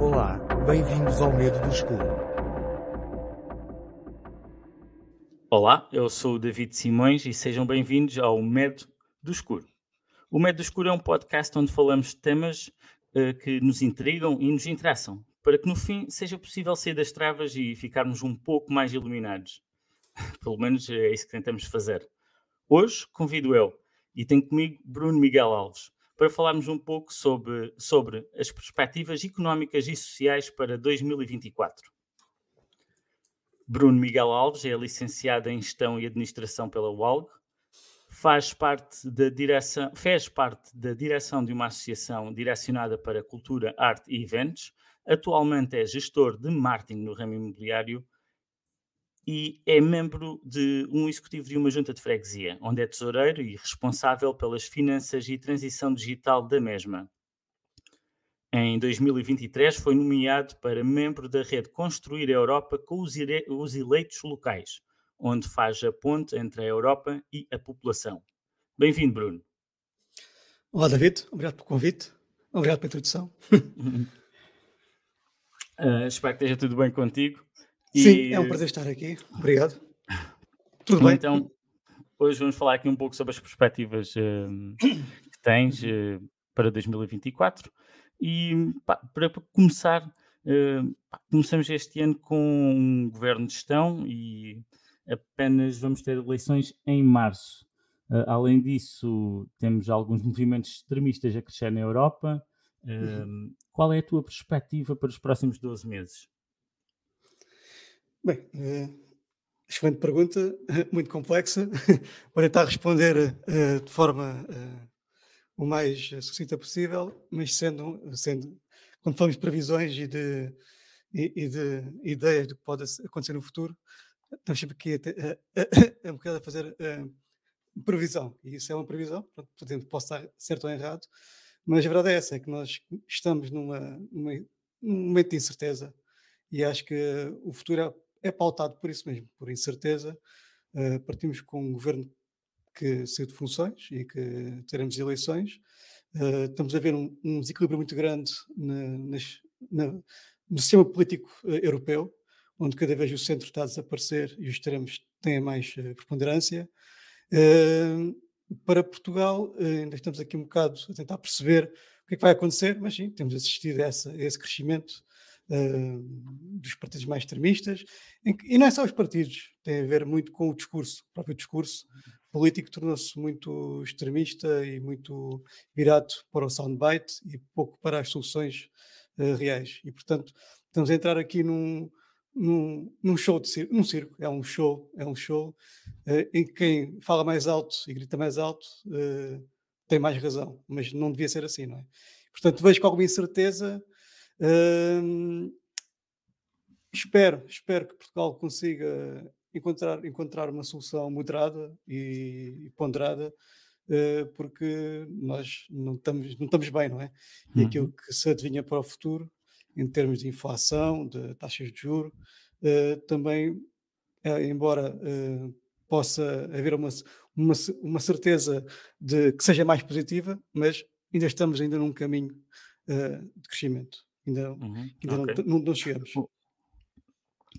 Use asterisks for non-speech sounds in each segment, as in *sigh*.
Olá, bem-vindos ao Medo do Escuro. Olá, eu sou o David Simões e sejam bem-vindos ao Medo do Escuro. O Medo do Escuro é um podcast onde falamos de temas uh, que nos intrigam e nos interessam, para que no fim seja possível sair das travas e ficarmos um pouco mais iluminados. *laughs* Pelo menos é isso que tentamos fazer. Hoje convido eu e tenho comigo Bruno Miguel Alves, para falarmos um pouco sobre, sobre as perspectivas económicas e sociais para 2024. Bruno Miguel Alves é licenciado em Gestão e Administração pela UALG, faz parte da direção, fez parte da direção de uma associação direcionada para cultura, arte e eventos. Atualmente é gestor de marketing no ramo imobiliário e é membro de um executivo de uma junta de freguesia, onde é tesoureiro e responsável pelas finanças e transição digital da mesma. Em 2023 foi nomeado para membro da rede Construir a Europa com os eleitos locais, onde faz a ponte entre a Europa e a população. Bem-vindo, Bruno. Olá, David. Obrigado pelo convite. Obrigado pela introdução. uh, *laughs* espero que esteja tudo bem contigo. Sim, é um prazer estar aqui. Obrigado. Tudo bem? Então, hoje vamos falar aqui um pouco sobre as perspectivas uh, que tens uh, para 2024. E pá, para começar, uh, pá, começamos este ano com um governo de gestão e apenas vamos ter eleições em março. além disso, temos alguns movimentos extremistas a crescer na Europa. Uhum. Qual é a tua perspectiva para os próximos 12 meses? Bem, uh, excelente pergunta, *laughs* muito complexa. *laughs* Vou tentar responder uh, de forma uh, o mais sucinta possível, mas sendo, sendo quando falamos de previsões e de, e, e de ideias do que pode acontecer no futuro, estamos sempre aqui a, *coughs* um bocado a fazer previsão. E isso é uma previsão, portanto, posso estar certo ou errado, mas a verdade é essa, é que nós estamos numa, numa, num momento de incerteza e acho que o futuro é pautado por isso mesmo, por incerteza. Uh, partimos com um governo que saiu de funções e que teremos eleições. Uh, estamos a ver um, um, desequilíbrio muito grande na, nas, na, no sistema político uh, europeu, onde cada vez o centro está a desaparecer e os extremos têm mais preponderância. para Portugal, ainda estamos aqui um bocado a tentar perceber o que é que vai acontecer, mas sim, temos assistido a, essa, a esse crescimento dos partidos mais extremistas, que, e não é só os partidos, tem a ver muito com o discurso, o próprio discurso político tornou-se muito extremista e muito virado para o soundbite e pouco para as soluções uh, reais. E, portanto, estamos a entrar aqui num, num, num show de circo, num circo, é um show, é um show uh, em que quem fala mais alto e grita mais alto uh, tem mais razão, mas não devia ser assim, não é? Portanto, vejo com alguma incerteza espero, espero que Portugal consiga encontrar, encontrar uma solução moderada e, e ponderada, uh, porque nós não estamos, não estamos bem, não é? E uhum. aquilo que se adivinha para o futuro, em termos de inflação, de taxas de juros, uh, também, uh, embora possa haver uma, uma, uma certeza de que seja mais positiva, mas ainda estamos ainda num caminho de crescimento. Ainda, uhum, ainda okay. não, não, chegamos.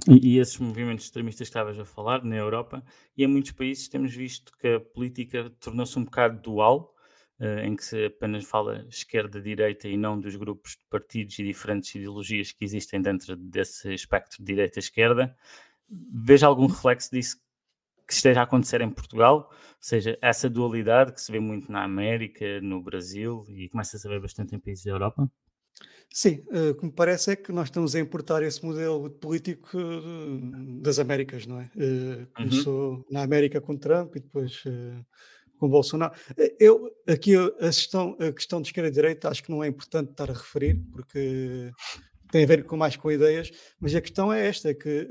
E, e, esses movimentos extremistas que estavas a falar na Europa e em muitos países temos visto que a política tornou-se um bocado dual, uh, em que se apenas fala esquerda-direita e não dos grupos de partidos e diferentes ideologias que existem dentro desse espectro de direita-esquerda. Veja algum reflexo disso que esteja a acontecer em Portugal, ou seja, essa dualidade que se vê muito na América, no Brasil e começa a se ver bastante em países da Europa? Sim, uh, o que me parece é que nós estamos a importar esse modelo político uh, das Américas, não é? Uh, começou uhum. na América com Trump e depois com Bolsonaro. Eu, aqui a questão, a questão de esquerda e direita acho que não é importante estar a referir, porque tem a ver com mais com ideias, mas a questão é esta, é que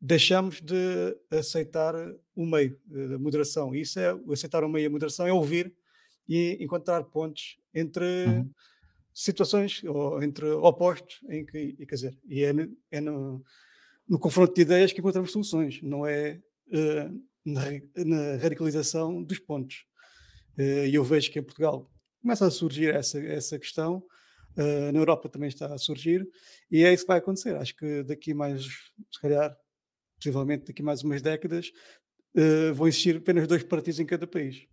deixamos de aceitar o meio, da moderação. Isso é, aceitar o meio e a moderação é ouvir e encontrar pontos entre... Uhum situações ou entre opostos em que, quer dizer, e é, no, é no, no, confronto de ideias que encontramos soluções, não é uh, na, na, radicalização dos pontos. Uh, e eu vejo que em Portugal começa a surgir essa, essa questão. uh, na Europa também está a surgir, e é isso que vai acontecer. Acho que daqui mais, se calhar, possivelmente daqui mais umas décadas, uh, vão existir apenas dois partidos em cada país,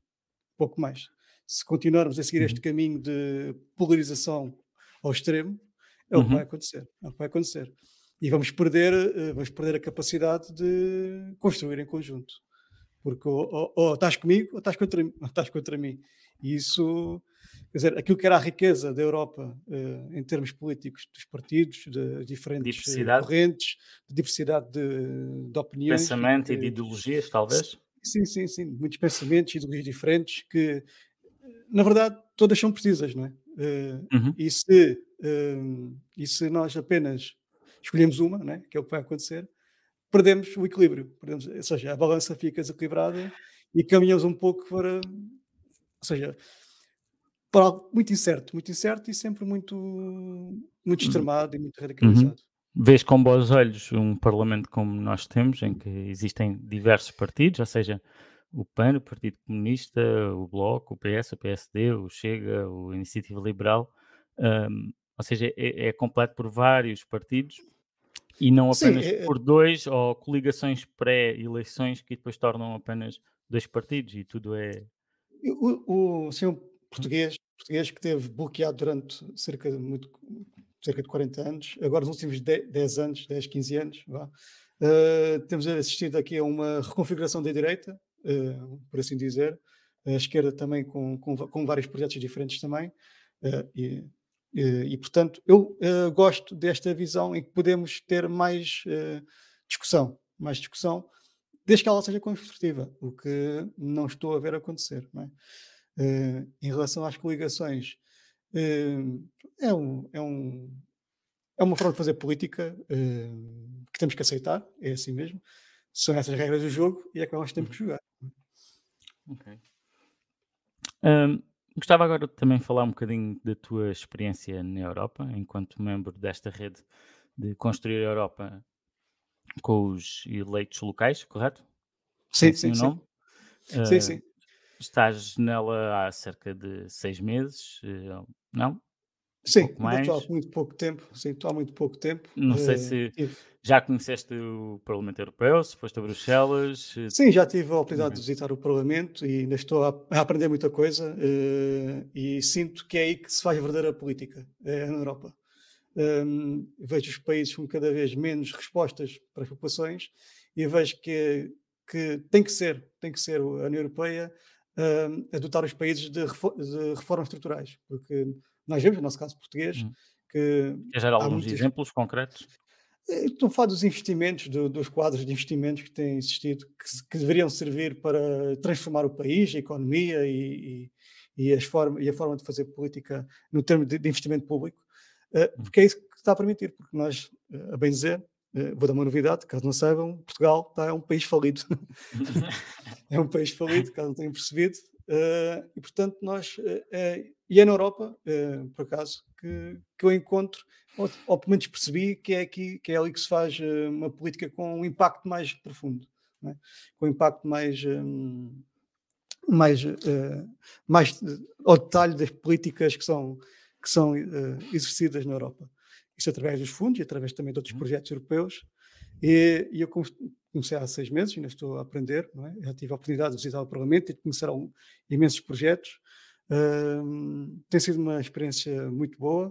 pouco mais. Se continuarmos a seguir este uhum. caminho de polarização ao extremo, é o que vai uhum. acontecer. É o que vai acontecer. E vamos perder, uh, vamos perder a capacidade de construir em conjunto. Porque ou, ou, ou estás comigo ou estás contra, ou estás contra mim. E isso, quer dizer, aquilo que era a riqueza da Europa uh, em termos políticos, dos partidos, de diferentes uh, correntes, de diversidade de, de opiniões. Pensamento e de ideologias, talvez? Sim, sim, sim. Muitos pensamentos e ideologias diferentes que, na verdade, todas são precisas, não é? Uh, uhum. e, se, e se nós apenas escolhemos uma, não é? que é o que vai acontecer, perdemos o equilíbrio. Perdemos, ou seja, a balança fica desequilibrada e caminhamos um pouco para ou seja, para algo muito incerto, muito incerto e sempre muito, muito uhum. extremado e muito radicalizado. Uhum. Vês com bons olhos um Parlamento como nós temos, em que existem diversos partidos, ou seja, o PAN, o Partido Comunista, o Bloco, o PS, o PSD, o Chega, o Iniciativa Liberal, um, ou seja, é, é, completo por vários partidos e não apenas Sim, é, é... por dois ou coligações pré-eleições que depois tornam apenas dois partidos e tudo é o, o senhor português, português que teve bloqueado durante cerca de, muito, cerca de 40 anos, agora nos últimos 10, anos, 10, 15 anos, vá, uh, temos assistido aqui a uma reconfiguração da direita, por assim dizer, a esquerda também com, com, com vários projetos diferentes também, uh, e, e, e, portanto eu gosto desta visão em que podemos ter mais discussão, mais discussão, desde que ela seja construtiva, o que não estou a ver acontecer. É? Uh, em relação às coligações, uh, é, um, é, um, é uma forma de fazer política uh, que temos que aceitar, é assim mesmo. São essas regras do jogo e é que nós temos que jogar. Ok. Um, gostava agora de também falar um bocadinho da tua experiência na Europa, enquanto membro desta rede de construir a Europa com os eleitos locais, correto? Sim, sim, sim. Uh, sim, sim. Estás nela há cerca de seis meses, uh, não? Sim, estou há muito pouco tempo. Sim, estou há muito pouco tempo. Não sei eh, se já conheceste o Parlamento Europeu, se foste a Bruxelas. Sim, já tive a oportunidade de visitar o Parlamento e ainda estou a, aprender muita coisa e sinto que é aí que se faz a verdadeira política, é na Europa. Um, vejo os países com cada vez menos respostas para as populações e vejo que, que tem que ser, tem que ser a União Europeia um, a dotar os países de, de, reformas estruturais, porque nós vemos, no nosso caso português, hum. que. Quer dar alguns muitos... exemplos concretos? Estou a falar dos investimentos, do, dos quadros de investimentos que têm existido, que, que, deveriam servir para transformar o país, a economia e, e, e, as forma, e a forma de fazer política no termo de, de investimento público. Hum. porque é isso que está a permitir, porque nós, eh, a bem dizer, eh, vou dar uma novidade, caso não saibam, Portugal está, é um país falido. *laughs* *laughs* é um país falido, caso não tenham percebido. e portanto, nós, e é na Europa, por acaso, que, que eu encontro, ou, ou pelo menos percebi que é, aqui, que é ali que se faz uma política com um impacto mais profundo, é? com um impacto mais. mais, mais ao detalhe das políticas que são que são uh, exercidas na Europa. Isso através dos fundos e através também de outros uhum. projetos europeus. E, e, eu comecei há seis meses, ainda estou a aprender, é? já tive a oportunidade de visitar o Parlamento e de algum, imensos projetos. Uh, tem sido uma experiência muito boa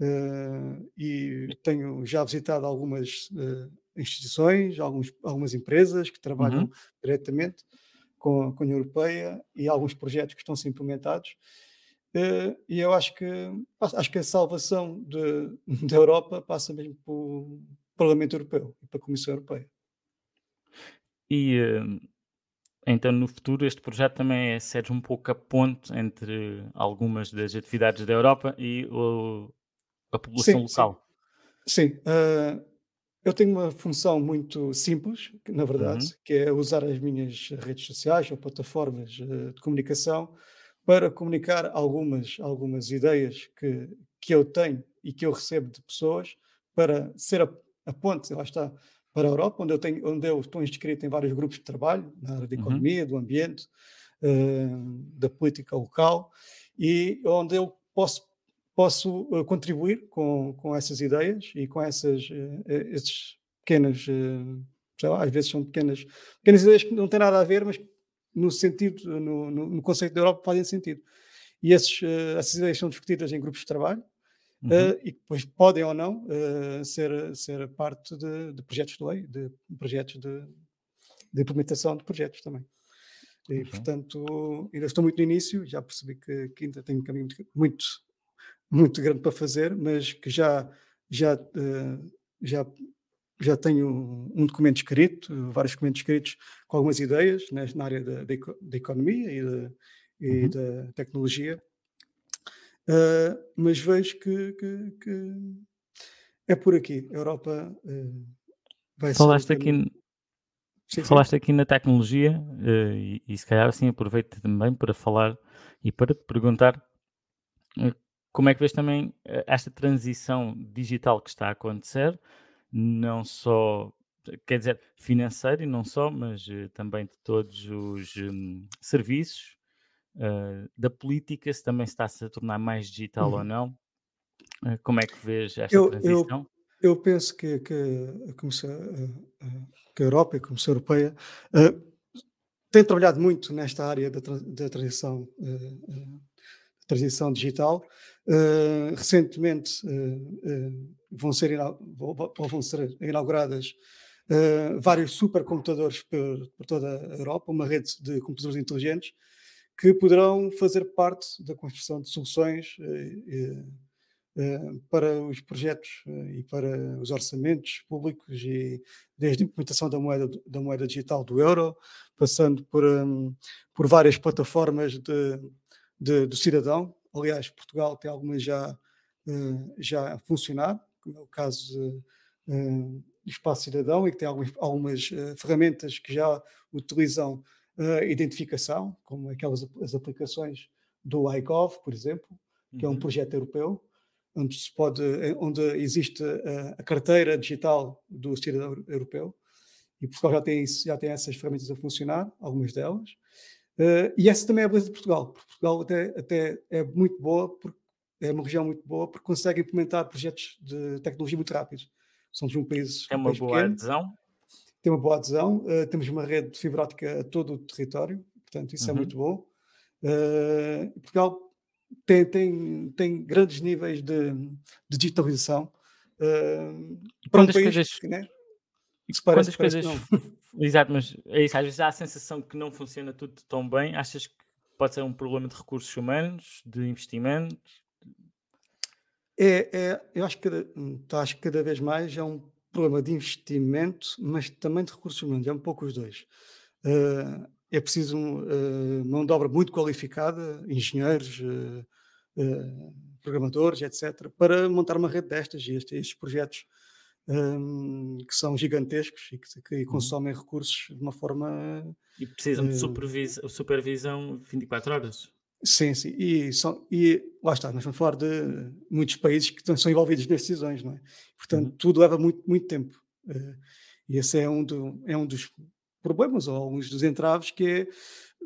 uh, e tenho já visitado algumas uh, instituições, alguns, algumas empresas que trabalham uhum. diretamente com, com a União Europeia e alguns projetos que estão a ser implementados. Uh, e eu acho que acho que a salvação de, *laughs* da Europa passa mesmo pelo Parlamento Europeu e pela Comissão Europeia. E então no futuro este projeto também é ser um pouco a ponte entre algumas das atividades da Europa e o, a população sim, local. Sim, sim. Uh, eu tenho uma função muito simples, na verdade, uhum. que é usar as minhas redes sociais ou plataformas de comunicação para comunicar algumas, algumas ideias que, que eu tenho e que eu recebo de pessoas para ser a, a ponte, lá está, para a Europa, onde eu, tenho, onde eu estou inscrito em vários grupos de trabalho, na área da uhum. economia, uhum. do ambiente, uh, da política local, e onde eu posso posso uh, contribuir com, com essas ideias e com essas, uh, esses pequenas, uh, lá, às vezes são pequenas, pequenas ideias que não têm nada a ver, mas no sentido, no, no, no conceito da Europa fazem sentido. E esses, essas ideias são discutidas em grupos de trabalho uhum. e depois podem ou não ser, ser parte de, de, projetos de lei, de projetos de, de implementação de projetos também. E, uhum. portanto, ainda estou muito no início, já percebi que, que ainda tenho um caminho muito, muito grande para fazer, mas que já, já, uh, já, já tenho um documento escrito, vários documentos escritos com algumas ideias né, na área da, da economia e, da, e uhum. da tecnologia. Uh, mas vejo que, que, que, é por aqui. A Europa uh, vai Falaste ser. Aqui, sim, falaste sim. aqui na tecnologia uh, e, e, se calhar assim aproveito também para falar e para te perguntar como é que vês também esta transição digital que está a acontecer, não só, quer dizer, financeira e não só, mas também de todos os um, serviços, uh, da política, se também está -se a tornar mais digital uhum. ou não. Uh, como é que vês esta eu, transição? Eu, eu penso que, que, que a Europa e a Comissão Europeia tem trabalhado muito nesta área da, da transição, transição digital Uh, recentemente uh, uh, vão, ser vão ser inauguradas vários supercomputadores por, por, toda a Europa, uma rede de computadores inteligentes que poderão fazer parte da construção de soluções para os projetos e para os orçamentos públicos e desde a implementação da moeda, da moeda digital do euro, passando por, um, por várias plataformas de, de, do cidadão, Aliás, Portugal tem algumas já, já a funcionar, como é o caso do Espaço Cidadão, e que tem algumas, algumas ferramentas que já utilizam a identificação, como aquelas as aplicações do iGov, por exemplo, que uhum. é um uhum. projeto europeu, onde, se pode, onde existe a, a carteira digital do cidadão europeu, e Portugal já tem, isso, já tem essas ferramentas a funcionar, algumas delas. Uh, e essa também é a beleza de Portugal, porque Portugal até, até é muito boa, porque é uma região muito boa, porque consegue implementar projetos de tecnologia muito rápidos. Somos um país. Tem uma país boa pequeno, adesão? Tem uma boa adesão, uh, temos uma rede de fibra óptica a todo o território, portanto, isso é uhum. é muito bom. Uh, Portugal tem, tem, tem grandes níveis de, de digitalização. Uh, para um país coisas, que, né, que parece, parece coisas *laughs* Exato, mas é isso. Às vezes há a sensação que não funciona tudo tão bem. Achas que pode ser um problema de recursos humanos, de investimento? É, é eu acho que, cada, acho que cada vez mais é um problema de investimento, mas também de recursos humanos. É um pouco os dois. Uh, é preciso uh, mão de obra muito qualificada, engenheiros, uh, programadores, etc., para montar uma rede destas e estes, estes projetos um, que são gigantescos e que, que uhum. consomem recursos de uma forma. E precisam de supervisão 24 horas. Sim, sim. E, são, e lá está, nós vamos falar de muitos países que são envolvidos nas decisões, não é? Portanto, uhum. tudo leva muito, muito tempo. Uh, e esse é um, do, é um dos problemas, ou alguns dos entraves, que é,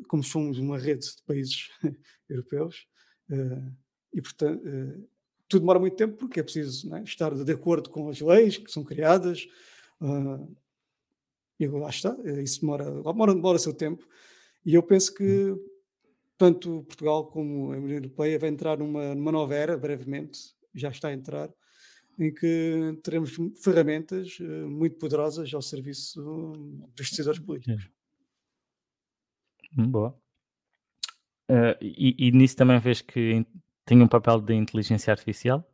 como somos uma rede de países *laughs* europeus, uh, e portanto, uh, tudo demora muito tempo porque é preciso é, estar de acordo com as leis que são criadas. E lá está, eh, isso demora, demora, demora o seu tempo. E eu penso que tanto Portugal como a União Europeia vai entrar numa, numa nova era, brevemente, já está a entrar, em que teremos ferramentas uh, muito poderosas ao serviço dos decisores políticos. Hum, boa. Uh, e, e, nisso também vês que tem um papel de inteligência artificial?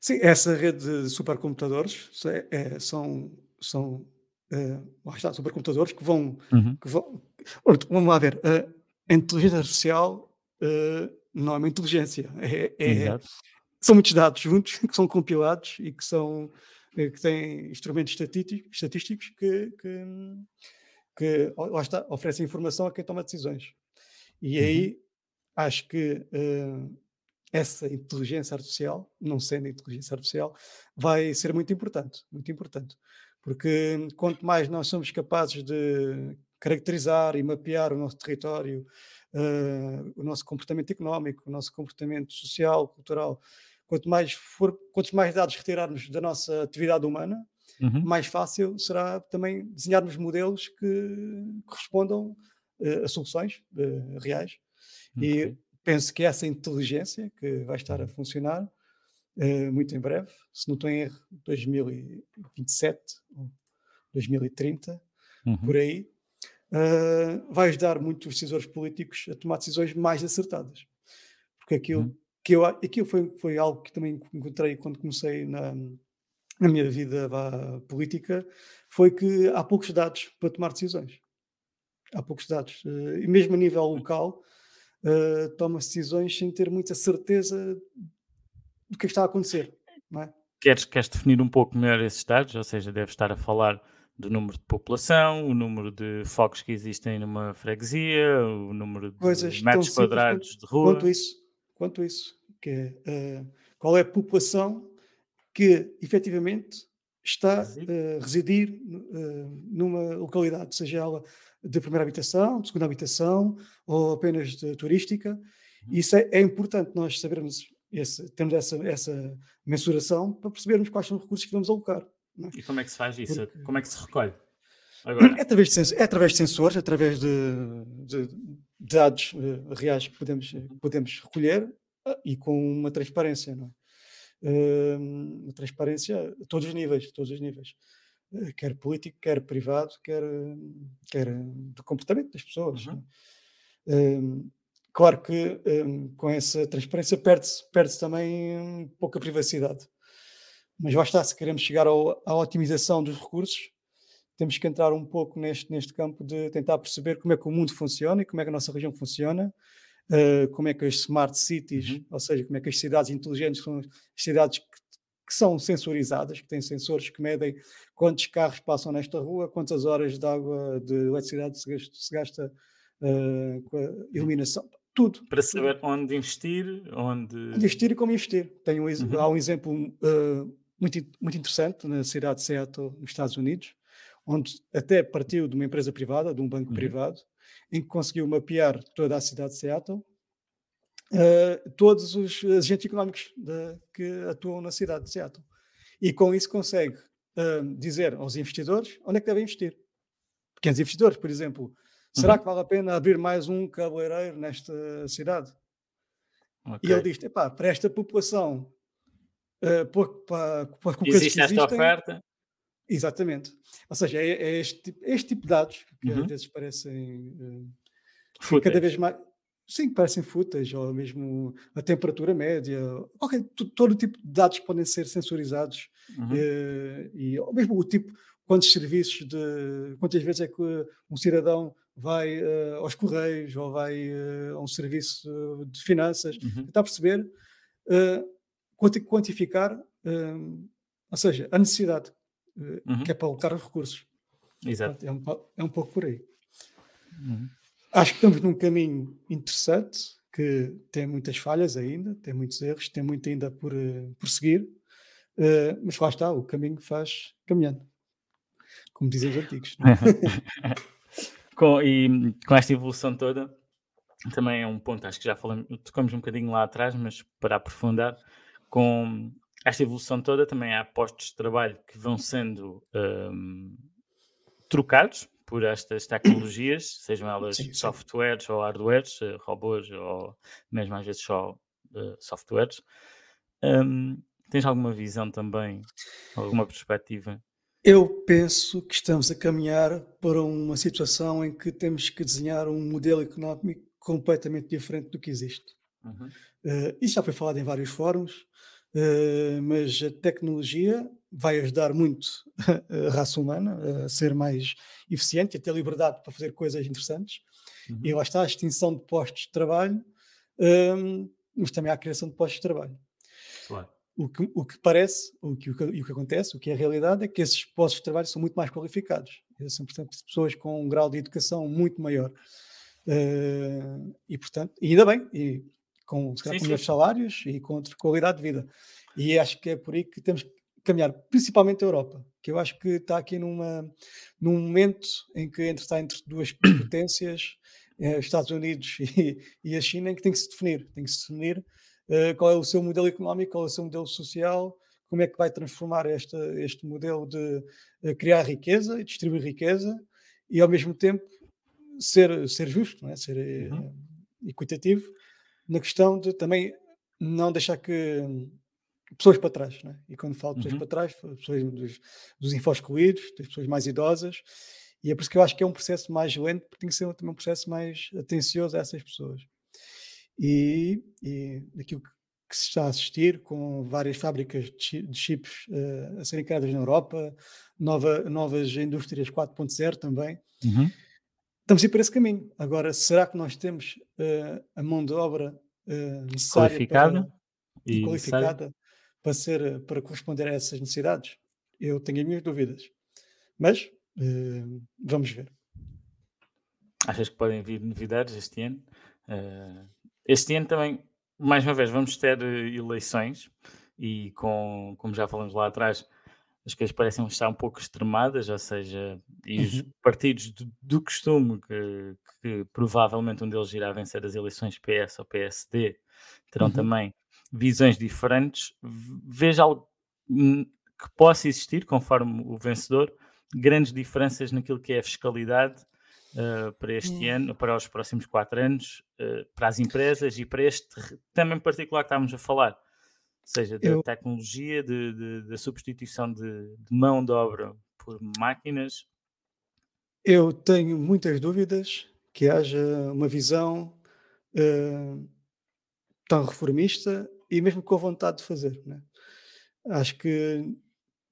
Sim, essa rede de supercomputadores é, é, são, são é, está, supercomputadores que vão, uhum. que vão. Vamos lá ver, a inteligência artificial uh, não é uma inteligência, é, é são muitos dados juntos *laughs* que são compilados e que são que têm instrumentos estatísticos, estatísticos que, que, que lá está, oferecem informação a quem toma decisões. E aí uhum acho que uh, essa inteligência artificial, não sendo inteligência artificial, vai ser muito importante, muito importante. Porque quanto mais nós somos capazes de caracterizar e mapear o nosso território, uh, o nosso comportamento económico, o nosso comportamento social, cultural. Quanto mais, for, quantos mais dados retirarmos da nossa atividade humana, uhum. mais fácil será também desenharmos modelos que correspondam uh, a soluções uh, reais. Okay. E penso que essa inteligência que vai estar a funcionar muito em breve, se não estou em erro, 2027 ou 2030, uhum. por aí, uh, vai ajudar muito os decisores políticos a tomar decisões mais acertadas. Porque aquilo, uhum. que eu, aquilo foi, foi algo que também encontrei quando comecei na, na minha vida política, foi que há poucos dados para tomar decisões. Há poucos dados. Uh, e mesmo a nível local, uh, toma-se decisões sem ter muita certeza do que, é que está a acontecer. Não é? queres, queres definir um pouco melhor esses dados? Ou seja, deve estar a falar do número de população, o número de focos que existem numa freguesia, o número de Coisas metros quadrados de rua. Quanto isso, quanto isso, que é, uh, qual é a população que efetivamente está a uh, residir uh, numa localidade, seja ela de primeira habitação, de segunda habitação ou apenas de turística. Uhum. Isso é, é importante nós sabermos esse, temos essa, essa mensuração para percebermos quais são os recursos que vamos alocar. É? E como é que se faz isso? Porque... Como é que se recolhe? Agora. É, através de, é através de sensores, através de, de, dados uh, reais que podemos, podemos recolher uh, e com uma transparência, não é? Uh, uma transparência a todos os níveis, todos os níveis. Eh, quer político, quer privado, quer, quer do comportamento das pessoas. Uhum. Ehm, Claro que um, com essa transparência perde-se perde também pouca privacidade. Mas está, se queremos chegar ao, à otimização dos recursos, temos que entrar um pouco neste, neste campo de tentar perceber como é que o mundo funciona e como é que a nossa região funciona, uh, como é que as smart cities, uhum. ou seja, como é que as cidades inteligentes são as cidades que, que, são sensorizadas, que têm sensores que medem quantos carros passam nesta rua, quantas horas de água, de eletricidade se gasta, se gasta uh, com a iluminação tudo. Para saber onde investir, onde... Investir e como investir. Tem um, uhum. Há um exemplo uh, muito, muito interessante na cidade de Seattle, nos Estados Unidos, onde até partiu de uma empresa privada, de um banco uhum. privado, em que conseguiu mapear toda a cidade de Seattle, uh, todos os agentes económicos de, que atuam na cidade de Seattle. E com isso consegue uh, dizer aos investidores onde é que devem investir. Pequenos investidores, por exemplo, Será uhum. que vale a pena abrir mais um cabeleireiro nesta cidade? Okay. E ele diz: para esta população, uh, para, para, para existe esta existem, oferta. Exatamente. Ou seja, é, é este, tipo, é este, tipo de dados que uhum. às vezes parecem uh, cada vez mais. Sim, parecem fúteis, ou mesmo a temperatura média, okay, todo tipo de dados podem ser sensorizados, uhum. uh, e ou mesmo o tipo, quantos serviços de. Quantas vezes é que um cidadão vai uh, aos correios ou vai uh, a um serviço de finanças, uhum. tentar perceber, uh, quantificar, ou seja, a necessidade uhum. que é para alocar os recursos. Exato. é, um, é um pouco por aí. Uhum. Acho que estamos num caminho interessante que tem muitas falhas ainda, tem muitos erros, tem muito ainda por, por seguir, mas lá está, o caminho faz caminhando, como dizem os antigos. *laughs* com, e com esta evolução toda, também é um ponto, acho que já falamos, tocamos um bocadinho lá atrás, mas para aprofundar, com esta evolução toda também há postos de trabalho que vão sendo um, trocados por estas tecnologias, *coughs* sejam elas sim, sim. softwares ou hardwares, eh, robôs ou mesmo às vezes só uh, softwares. Um, tens alguma visão também, alguma perspectiva eu penso que estamos a caminhar para uma situação em que temos que desenhar um modelo económico completamente diferente do que existe. Uhum. Uh, isso já foi falado em vários fóruns, uh, mas a tecnologia vai ajudar muito *laughs* a raça humana a ser mais eficiente e a ter liberdade para fazer coisas interessantes. Uhum. E lá está a extinção de postos de trabalho, uh, mas também há a criação de postos de trabalho. Claro. O que, o que parece, o que, o, que, o que acontece, o que é a realidade é que esses postos de trabalho são muito mais qualificados. São, portanto, pessoas com um grau de educação muito maior. Uh, e, portanto, e ainda bem, e com, se calhar, com melhores salários e com outra qualidade de vida. E acho que é por aí que temos que caminhar, principalmente a Europa, que eu acho que está aqui numa, num momento em que entre, está entre duas *clears throat* potências é, Estados Unidos *laughs* e, e, a China, em que tem que se definir, tem que se definir uh, qual é o seu modelo económico, qual é o seu modelo social, como é que vai transformar esta, este modelo de uh, criar riqueza e distribuir riqueza e ao mesmo tempo ser, ser justo, é? ser uhum. equitativo na questão de também não deixar que pessoas para trás, é? e quando falo de pessoas uhum. para trás, pessoas dos, dos infoscluídos, das pessoas mais idosas, e é por isso que eu acho que é um processo mais lento, porque tem que ser também um processo mais atencioso a essas pessoas. E, e aquilo que se está a assistir, com várias fábricas de chips uh, a serem criadas na Europa, nova, novas indústrias 4.0 também, uhum. Estamos a ir por esse caminho. Agora, será que nós temos uh, a mão de obra uh, necessária qualificada, para, e qualificada para, ser, para corresponder a essas necessidades? Eu tenho as minhas dúvidas. Mas Uh, vamos ver. Achas que podem vir novidades este ano? Este ano também, mais uma vez, vamos ter eleições e com, como já falamos lá atrás, as coisas parecem estar um pouco extremadas, ou seja, e os uhum. partidos do, do costume, que, que, provavelmente um deles irá vencer as eleições PS ou PSD, terão uhum. também visões diferentes. Veja algo hum, que possa existir conforme o vencedor, grandes diferenças naquilo que é a fiscalidade uh, para este hum. ano, para os próximos quatro anos, uh, para as empresas e para este também particular que estamos a falar, seja, da Eu... tecnologia, de, de, da substituição de, de mão de obra por máquinas. Eu tenho muitas dúvidas que haja uma visão uh, tão reformista e mesmo com a vontade de fazer. Né? Acho que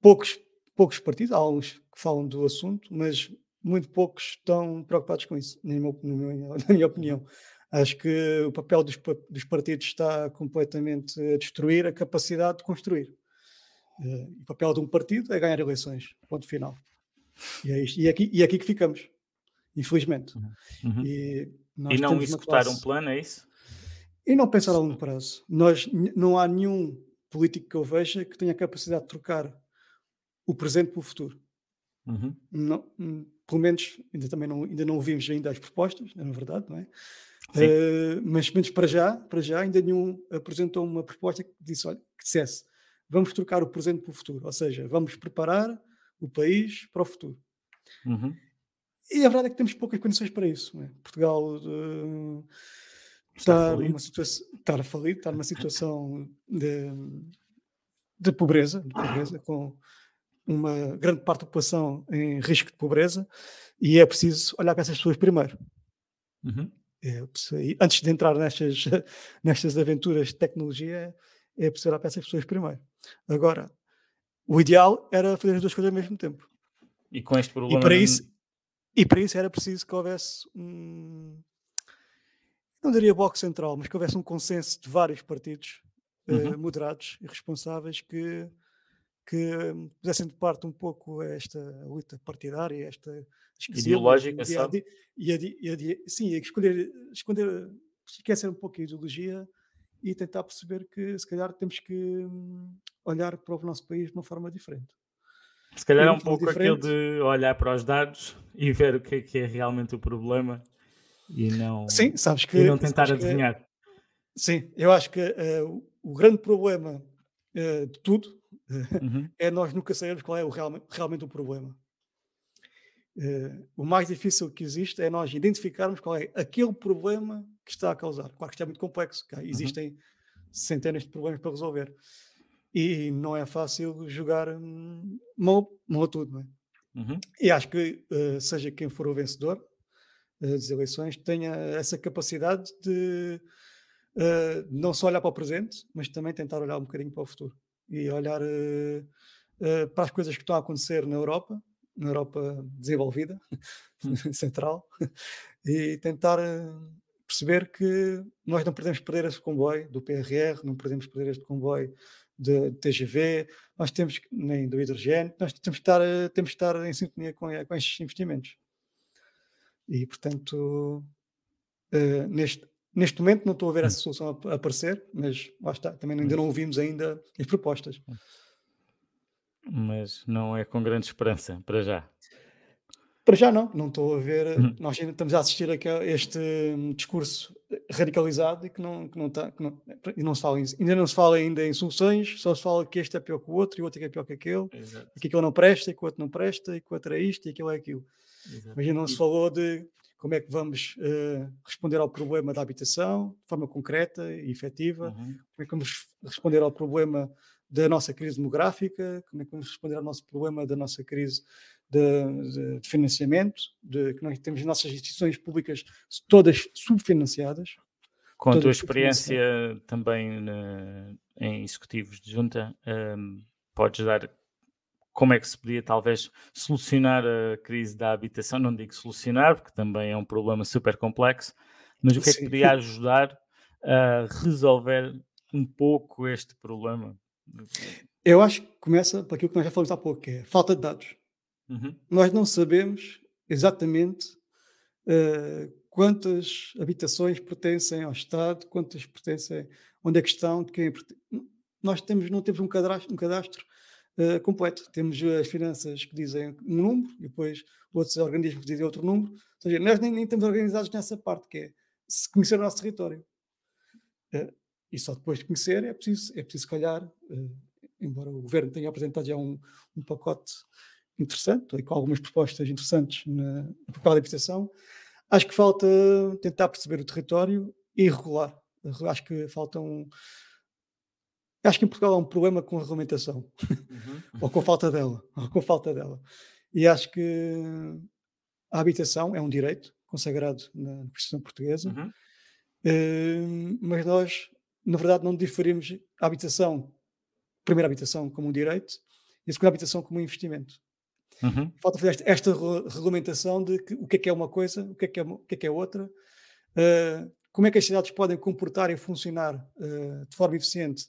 poucos poucos partidos, há alguns que falam do assunto, mas muito poucos estão preocupados com isso, na minha, na minha *laughs* opinião. Acho que o papel dos, dos, partidos está completamente a destruir a capacidade de construir. Uh, o papel de um partido é ganhar eleições, ponto final. E é, isto, e é, aqui, e é aqui que ficamos, infelizmente. Uhum. uhum. E, e, não executar classe, um plano, é isso? E não pensar a longo prazo. Nós, não há nenhum político que eu veja que tenha a capacidade de trocar o presente para o futuro. Uhum. Não, hum, pelo menos ainda também não, ainda não ouvimos ainda as propostas, na verdade, não é? Uh, mas menos para já, para já ainda nenhum apresentou uma proposta que disse, olha, que dissesse, vamos trocar o presente para o futuro, ou seja, vamos preparar o país para o futuro. Uhum. E a verdade é que temos poucas condições para isso. É? Portugal uh, está, está, numa situação, está a falir, está numa situação de, de pobreza, de pobreza com uma grande parte da população em risco de pobreza e é preciso olhar para essas pessoas primeiro. Uhum. É, antes de entrar nestas, *laughs* nestas aventuras de tecnologia, é preciso olhar para essas pessoas primeiro. Agora, o ideal era fazer as duas coisas ao mesmo tempo. E com este problema. E para isso, e para isso era preciso que houvesse um. Não diria bloco central, mas que houvesse um consenso de vários partidos uhum. uh, moderados e responsáveis que que hum, pusessem de parte um pouco esta luta partidária, esta ideológica, e sabe? E e a, sim, escolher, esconder, esquecer um pouco a ideologia e tentar perceber que se calhar temos que hum, olhar para o nosso país de uma forma diferente. Se calhar é um pouco diferente. aquilo de olhar para os dados *laughs* e ver o que é, que é realmente o problema e não, sim, sabes que, e não tentar adivinhar. Que, sim, eu acho que uh, o grande problema uh, de tudo uhum. *laughs* é nós nunca sabermos qual é o real, realmente o problema. Uh, o mais difícil que existe é nós identificarmos qual é aquele problema que está a causar. Claro que isto é muito complexo, uhum. existem centenas de problemas para resolver. E não é fácil jogar hum, mão, mão a tudo. É? Uhum. E acho que, uh, seja quem for o vencedor uh, das eleições, tenha essa capacidade de não só olhar para o presente, mas também tentar olhar um bocadinho para o futuro e olhar uh, uh, para as coisas que estão a acontecer na Europa, na Europa desenvolvida, *laughs* central, e tentar uh, perceber que nós não podemos perder esse comboio do PRR, não podemos perder este comboio de, de TGV, nós temos nem do hidrogênio, nós temos que estar, temos que estar em sintonia com, com estes investimentos. E portanto, neste, Neste momento não estou a ver essa hum. solução a aparecer, mas lá está, também ainda não ouvimos ainda as propostas. Mas não é com grande esperança, para já. Para já não, não estou a ver. Uhum. Nós ainda estamos a assistir a este hum, discurso radicalizado e que não, que não está. Que não, e não se fala em- ainda não se fala ainda em soluções, só se fala que este é pior que o outro e o outro é é pior que aquele, Exato, e que aquele não presta, e que o outro não presta, e que o outro é isto e aquilo é aquilo. exato. Mas ainda não se falou de como é que vamos eh, responder ao problema da habitação de forma concreta e efetiva, Uhum. como é que vamos responder ao problema da nossa crise demográfica, como é que vamos responder ao nosso problema da nossa crise de, de- de financiamento, de que nós temos as nossas instituições públicas todas subfinanciadas. Com a tua experiência também na- em executivos de junta, hum, podes dar como é que se podia talvez solucionar a crise da habitação? Não digo solucionar, porque também é um problema super complexo, mas o que é que podia ajudar a resolver um pouco este problema? Eu acho que começa por aquilo que nós já falamos há pouco, que é falta de dados. Uhum, Nós não sabemos exatamente eh, quantas habitações pertencem ao Estado, quantas pertencem, onde é que estão, de quem é Nós temos, não temos um cadastro, um cadastro eh, completo. Temos as finanças que dizem um número e depois outros organismos que dizem outro número. Ou seja, nós nem, nem estamos organizados nessa parte, que é se conhecer o nosso território. Eh, e só depois de conhecer é preciso, é preciso calhar, eh, embora o Governo tenha apresentado já um, um pacote interessante, e com algumas propostas interessantes na, papel da habitação, acho que falta tentar perceber o território e regular. Acho que falta Acho que em Portugal há um problema com a regulamentação, uhum, *laughs* ou com falta dela, ou com falta dela. E acho que a habitação é um direito consagrado na Constituição Portuguesa, uhum, eh, mas nós, na verdade, não diferimos a habitação, a primeira habitação como um direito e a segunda habitação como um investimento. uhum, Falta fazer esta, esta re- regulamentação de que- o que é que é uma coisa, o que é que é, o que é, que é outra, eh, como é que as cidades podem comportar e funcionar eh, de forma eficiente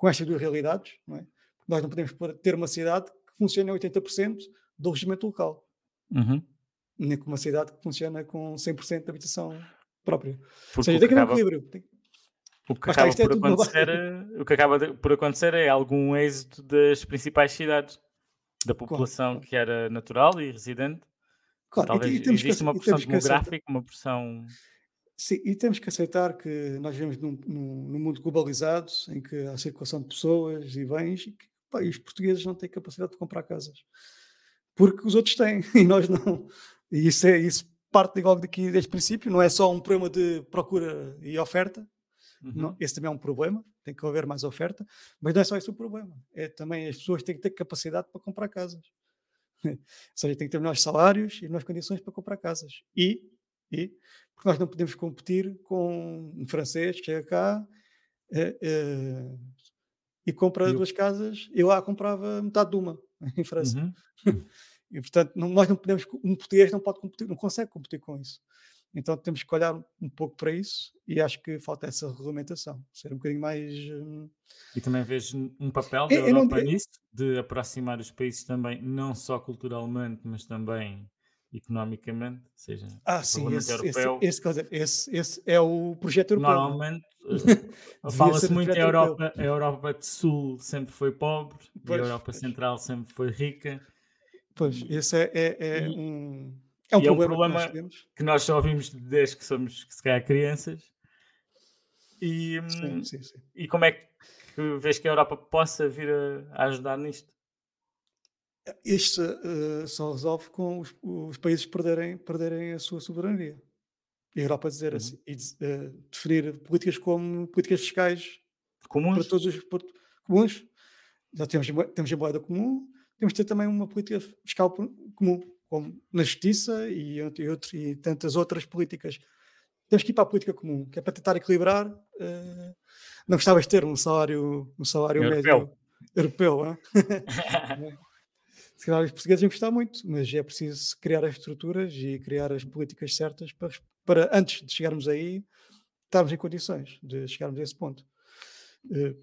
com estas duas realidades. Não é? Nós não podemos ter uma cidade que funcione a 80% do regimento local, uhum. nem com uma cidade que funciona com 100% de habitação própria. Ou Porque seja, o tem que que haver um equilíbrio. Tem- O que está, acaba é por acontecer, é- o que acaba de- por acontecer é algum êxito das principais cidades, da população claro. que era natural e residente. Claro, e Talvez e que existe ace- uma e pressão que demográfica, uma pressão. Sim, e temos que aceitar que nós vivemos num, num- num mundo globalizado em que há circulação de pessoas e bens e que pá, e os portugueses não têm capacidade de comprar casas porque os outros têm *laughs* e nós não. E isso, é, isso parte logo daqui desde o princípio, não é só um problema de procura e oferta, Uhum. não, esse também é um problema, tem que haver mais oferta, mas não é só esse o problema, é também as pessoas têm que ter capacidade para comprar casas. *laughs* Ou seja, têm que ter melhores salários e melhores condições para comprar casas. E, e porque nós não podemos competir com um francês que chega cá eh, eh, e compra duas casas, eu lá comprava metade de uma *laughs* em França. Uhum. *laughs* E portanto, não- nós não podemos, um português não pode competir, não consegue competir com isso. Então temos que olhar um pouco para isso e acho que falta essa regulamentação, ser um bocadinho mais. hum, E também vejo um papel da Eu- eu não- Europa eu- nisso, de aproximar os países também, não só culturalmente, mas também economicamente. Ou seja, Ah, sim, esse, Europeu, esse, esse, esse é o projeto europeu. é? normalmente, *laughs* Devia fala-se muito projeto europeu. Europa, a Europa de Sul sempre foi pobre, e a Pois, Europa pois. Central sempre foi rica. Pois, esse é, é, é E- um, é um e é um problema, que nós problema- que nós só ouvimos desde que somos, se calhar, crianças. E, hum, Sim, sim, sim. e como é que vês que a Europa possa vir a, a ajudar nisto? Isto eh, só resolve com os, os países perderem, perderem a sua soberania. E a Europa dizer Uhum. assim, e eh, definir políticas como políticas fiscais para Comuns? todos os por- comuns. Já temos, mo- temos a moeda comum, temos de ter também uma política fiscal comum, como na justiça e, e, outro- e tantas outras políticas. Temos que ir para a política comum, que é para tentar equilibrar. eh, não gostavas de ter um salário, um salário Europeu. médio europeu, hã? *laughs* *laughs* Se calhar os portugueses iam gostar muito, mas é preciso criar as estruturas e criar as políticas certas para, para antes de chegarmos aí, estarmos em condições de chegarmos a esse ponto. Eh,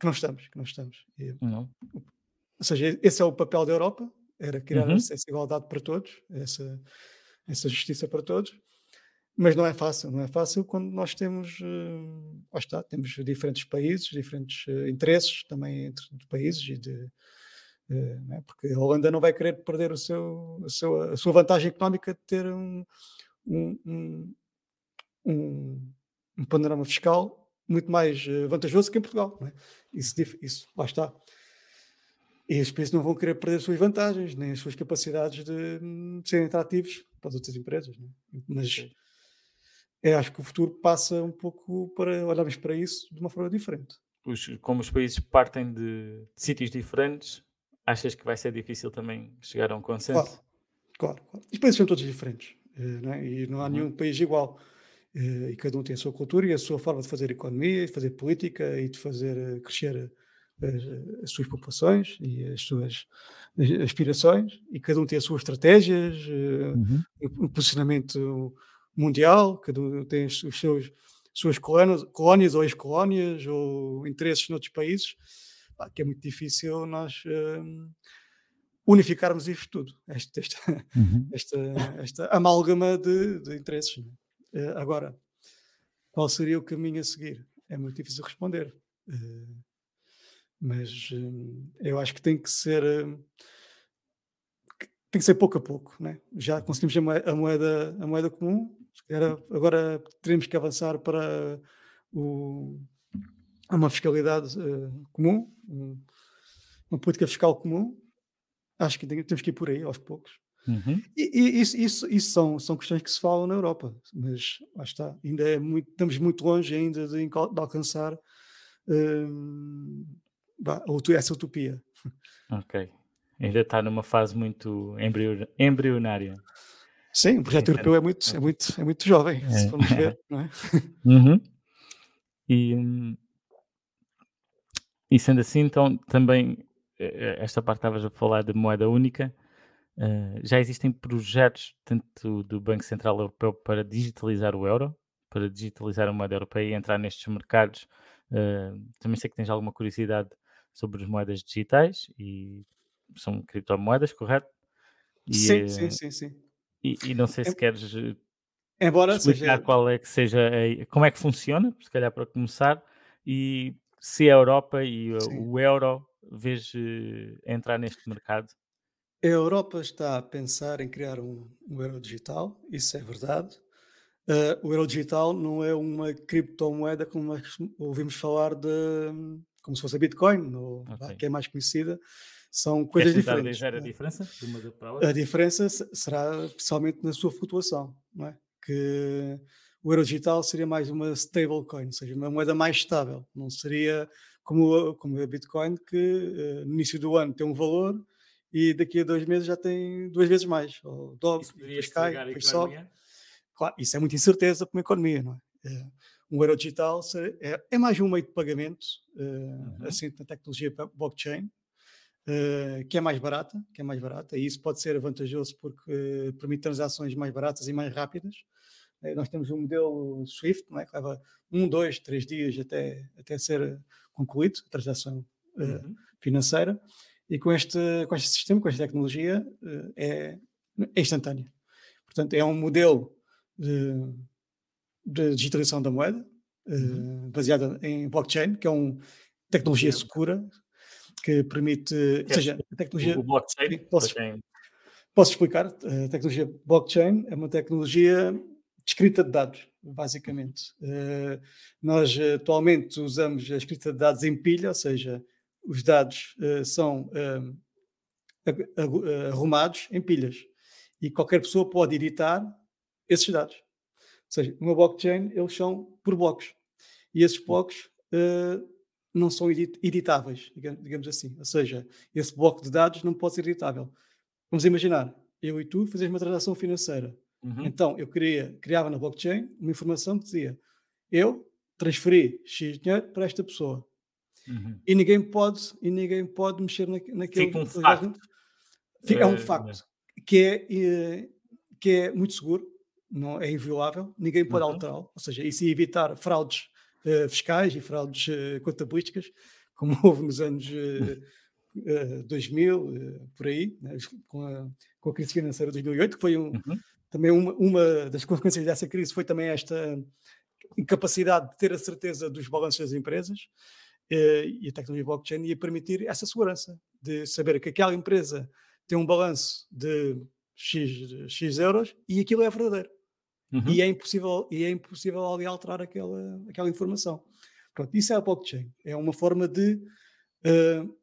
que não estamos, que não estamos. E, Não. ou seja, esse é o papel da Europa, era criar Uhum. essa, igualdade para todos, essa, essa justiça para todos, mas não é fácil, não é fácil quando nós temos, lá está, temos diferentes países, diferentes eh, interesses também entre países e de, Uh, né? Porque a Holanda não vai querer perder o seu, a, sua, a sua vantagem económica de ter um, um, um, um, panorama fiscal muito mais uh, vantajoso que em Portugal. Né? Isso, isso, lá está. E os países não vão querer perder as suas vantagens, nem as suas capacidades de, de serem atrativos para as outras empresas. Né? Mas é, acho que o futuro passa um pouco para olharmos para isso de uma forma diferente. Os, como os países partem de, de sítios diferentes, achas que vai ser difícil também chegar a um consenso? Claro, claro. claro. Os países são todos diferentes não é? e não há uhum. nenhum país igual. E cada um tem a sua cultura e a sua forma de fazer economia, de fazer política e de fazer eh, crescer as, as, suas populações e as suas aspirações, e cada um tem as suas estratégias, eh, uhum. o posicionamento mundial, cada um tem os seus suas colónias, colónias ou ex-colónias ou interesses noutros países, pá, que é muito difícil nós uh, unificarmos isto tudo, esta, esta, uhum. *laughs* esta, esta amálgama de, de interesses. Uh, agora, qual seria o caminho a seguir? É muito difícil responder. Uh, mas hum, eu acho que tem que ser hum, tem que ser pouco a pouco, né? já conseguimos a moeda, a moeda comum, agora teremos que avançar para o, uma fiscalidade uh, comum, um, uma política fiscal comum. Acho que temos que ir por aí aos poucos. Uhum. E, e, isso, isso, isso, são, são questões que se falam na Europa, mas lá está, ainda é muito, estamos muito longe ainda de, de alcançar uh, essa utopia. Ok. Ainda está numa fase muito embrionária. Sim, o projeto europeu é muito, é muito, é muito jovem, é. se formos ver, *laughs* não é? Uhum. E, e sendo assim, então também eh, esta parte estavas a falar de moeda única. Uh, já existem projetos tanto do Banco Central Europeu para digitalizar o euro, para digitalizar a moeda europeia e entrar nestes mercados. Uh, também sei que tens alguma curiosidade sobre as moedas digitais e são criptomoedas, correto? E, sim, sim, sim, sim. E, e, não sei se queres Embora explicar seja... qual é que seja, a, como é que funciona, se calhar para começar, e se a Europa e o euro vês entrar neste mercado. A Europa está a pensar em criar um, um euro digital, isso é verdade. Uh, o euro digital não é uma criptomoeda como nós ouvimos falar de como se fosse a Bitcoin, ou, okay. que é mais conhecida, são coisas Queres diferentes. dizer a diferença de uma para a outra? A diferença será especialmente na sua flutuação, não é? Que o euro digital seria mais uma stablecoin, ou seja, uma moeda mais estável, não seria como, como a Bitcoin, que uh, no início do ano tem um valor e daqui a dois meses já tem duas vezes mais, ou dobra, depois cai, depois sobe. Claro, isso é muita incerteza para uma economia, não é? é um euro digital é, é mais um meio de pagamento, uh, uhum. assim, na tecnologia blockchain, uh, que é mais barata, que é mais barata, e isso pode ser vantajoso porque uh, permite transações mais baratas e mais rápidas. Nós temos um modelo SWIFT, é? que leva um, dois, três dias até, até ser concluído, a transação uhum. financeira, e com este, com este sistema, com esta tecnologia, é, é instantânea. Portanto, é um modelo de de digitalização da moeda, uhum. uh, baseada em blockchain, que é uma tecnologia segura que permite, é, ou seja, a tecnologia. O blockchain. Posso, posso explicar? A tecnologia blockchain é uma tecnologia escrita de dados, basicamente. Uh, nós atualmente usamos a escrita de dados em pilha, ou seja, os dados uh, são arrumados em pilhas e qualquer pessoa pode editar esses dados seja, numa blockchain eles são por blocos. E esses blocos uh, não são editáveis, digamos assim. Ou seja, esse bloco de dados não pode ser editável. Vamos imaginar, eu e tu fazemos uma transação financeira. Uhum. Então, eu queria, criava na blockchain uma informação que dizia eu transferi X dinheiro para esta pessoa. Uhum. E ninguém pode e ninguém pode mexer na, naquele... Fica um facto. É um facto. Que é, eh, que é muito seguro não é inviolável, ninguém pode uhum. alterá-lo, ou seja, isso ia evitar fraudes uh, fiscais e fraudes uh, contabilísticas, *laughs* como houve nos anos uh, 2000, por aí, né, com, a, com, a, crise financeira de 2008, que foi um, uhum. Também uma, uma, das consequências dessa crise foi também esta incapacidade de ter a certeza dos balanços das empresas, eh, e a tecnologia blockchain ia permitir essa segurança de saber que aquela empresa tem um balanço de X, X euros e aquilo é verdadeiro. Uhum. E, é impossível, e é impossível alguém alterar aquela, aquela informação. Pronto, isso é a blockchain. É uma forma de uh,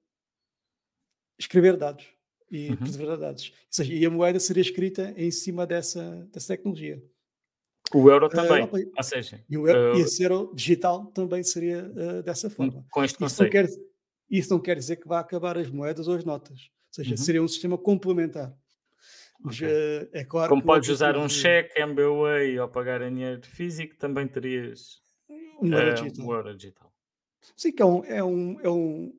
escrever dados e uhum. preservar dados. Ou seja, e a moeda seria escrita em cima dessa, dessa tecnologia. O euro também, uh, ou seja... E, o euro, uh, esse euro digital também seria uh, dessa forma. Com este isso conceito. Não quer, isso não quer dizer que vá acabar as moedas ou as notas. Ou seja, uhum. seria um sistema complementar. Mas, okay. é claro Como podes usar um cheque, MBWay ou pagar em dinheiro físico, também terias um euro, digital. Um euro digital. Sim, que é um, é um, é um,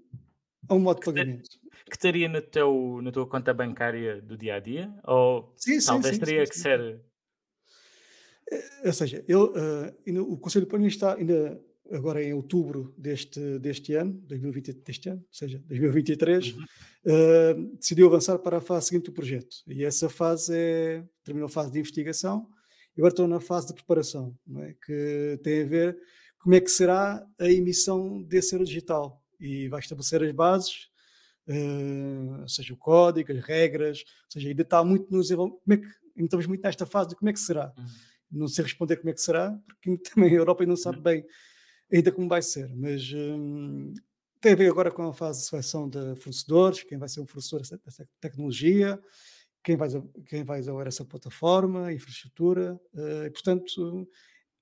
é um modo de pagamento. Que estaria no teu, na tua conta bancária do dia a dia? Ou sim, talvez sim, teria sim, que ser é, ou seja, ele, uh, o Conselho de está ainda agora em outubro deste, deste ano, 2020, deste ano, ou seja, 2023, uhum. uh, decidiu avançar para a fase seguinte do projeto. E essa fase é, terminou a fase de investigação e agora estão na fase de preparação, é? que tem a ver como é que será a emissão desse euro digital. E vai estabelecer as bases, uh, ou seja, o código, as regras, ou seja, ainda está muito nos como é que ainda estamos muito nesta fase de como é que será. Uhum não sei responder como é que será, porque *laughs* também a Europa não sabe uhum. bem ainda como vai ser, mas hum, tem a ver agora com a fase de seleção de fornecedores, quem vai ser um fornecedor dessa tecnologia, quem vai, quem vai usar essa plataforma, infraestrutura, uh, e portanto,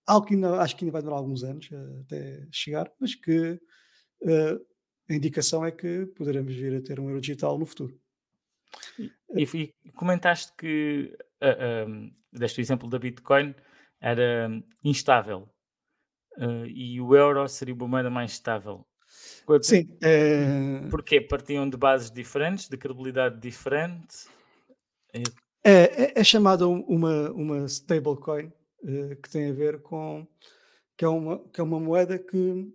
algo que ainda, acho que ainda vai demorar alguns anos uh, até chegar, mas que uh, a indicação é que poderemos vir a ter um euro digital no futuro. E, e comentaste que uh, deste exemplo da Bitcoin, era instável. Uh, e o euro seria uma moeda mais estável. Sim. É... Porquê? Partiam de bases diferentes, de credibilidade diferente? É, é, é chamada uma, uma stablecoin uh, que tem a ver com que é, uma, que é uma moeda que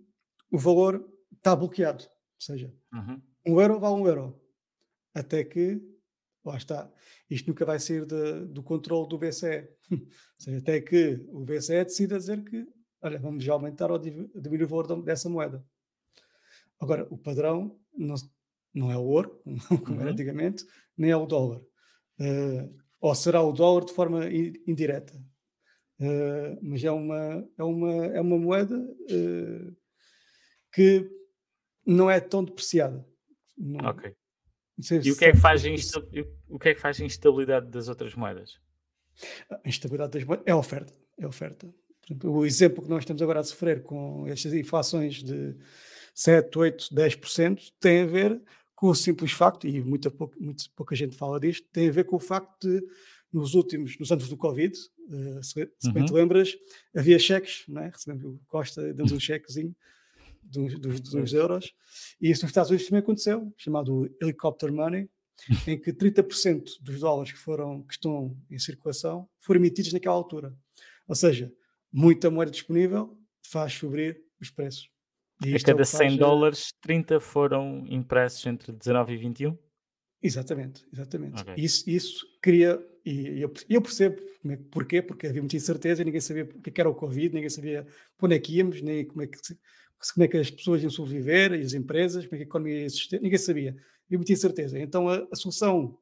o valor está bloqueado. Ou seja, uhum. um euro vale um euro. Até que lá está, isto nunca vai sair de, do controle do BCE. *laughs* seja, até que o BCE decida dizer que, olha, vamos já aumentar ou diminuir o valor dessa moeda. Agora, o padrão não, não é o ouro, *laughs* como era uhum. antigamente, nem é o dólar. Uh, ou será o dólar de forma indireta. Uh, mas é uma, é uma, é uma moeda uh, que não é tão depreciada. Não, ok. E o que, é que faz o que é que faz a instabilidade das outras moedas? A instabilidade das moedas é a oferta. É a oferta. Exemplo, o exemplo que nós estamos agora a sofrer com estas inflações de 7, 8, 10% tem a ver com o simples facto, e muita pouca, pouca gente fala disto, tem a ver com o facto de, nos últimos, nos anos do Covid, uh, se, se bem te uhum. lembras, havia cheques, não é? recebemos o Costa, dando um chequezinho, dos, dos, dos euros. E isso nos Estados Unidos também aconteceu, chamado Helicopter Money, *laughs* em que 30% dos dólares que, foram, que estão em circulação foram emitidos naquela altura. Ou seja, muita moeda disponível faz subir os preços. E a cada é 100 faz... dólares, 30 foram impressos entre 19 e 21? Exatamente, exatamente. Okay. Isso, isso cria, e eu, eu percebo é, porquê, porque havia muita incerteza, ninguém sabia o que era o Covid, ninguém sabia para onde é que íamos, nem como é que como é que as pessoas iam sobreviver e as empresas, como é que a economia ia existir, ninguém sabia. Havia muita incerteza. Então a, a, solução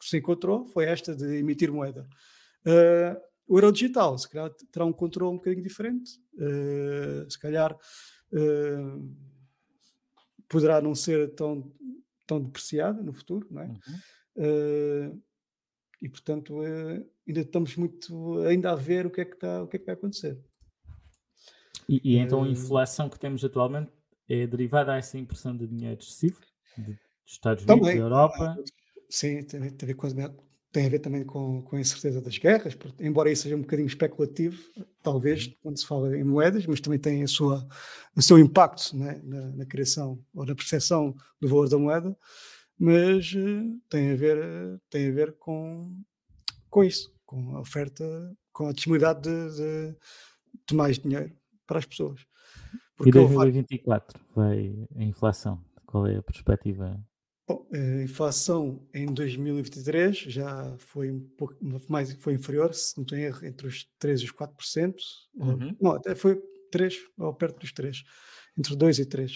que se encontrou foi esta de emitir moeda. Uh, o euro digital, se calhar, terá um controle um bocadinho diferente, uh, se calhar uh, poderá não ser tão, tão depreciada no futuro, não é? Uhum. e portanto ainda estamos muito ainda a ver o que é que, está, o que, é que vai acontecer. E, e então a inflação que temos atualmente é derivada a essa impressão de dinheiro excessivo dos Estados Unidos, também, da Europa? Sim, tem, tem, a ver com, tem a ver também com, com a incerteza das guerras, porque, embora isso seja um bocadinho especulativo, talvez, uhum. quando se fala em moedas, mas também tem a sua, o seu impacto né, na, na, criação ou na percepção do valor da moeda, mas uh, tem a ver, uh, tem a ver com, com isso, com a oferta, com a disponibilidade de, de, de mais dinheiro para as pessoas. Porque e 2024 vai a inflação? Qual é a perspectiva? Bom, a inflação em 2023 já foi um pouco mais foi inferior, se não tenho erro, entre os 3 e os 4%. Uhum. Não, até foi 3, ou perto dos 3, entre 2 e 3.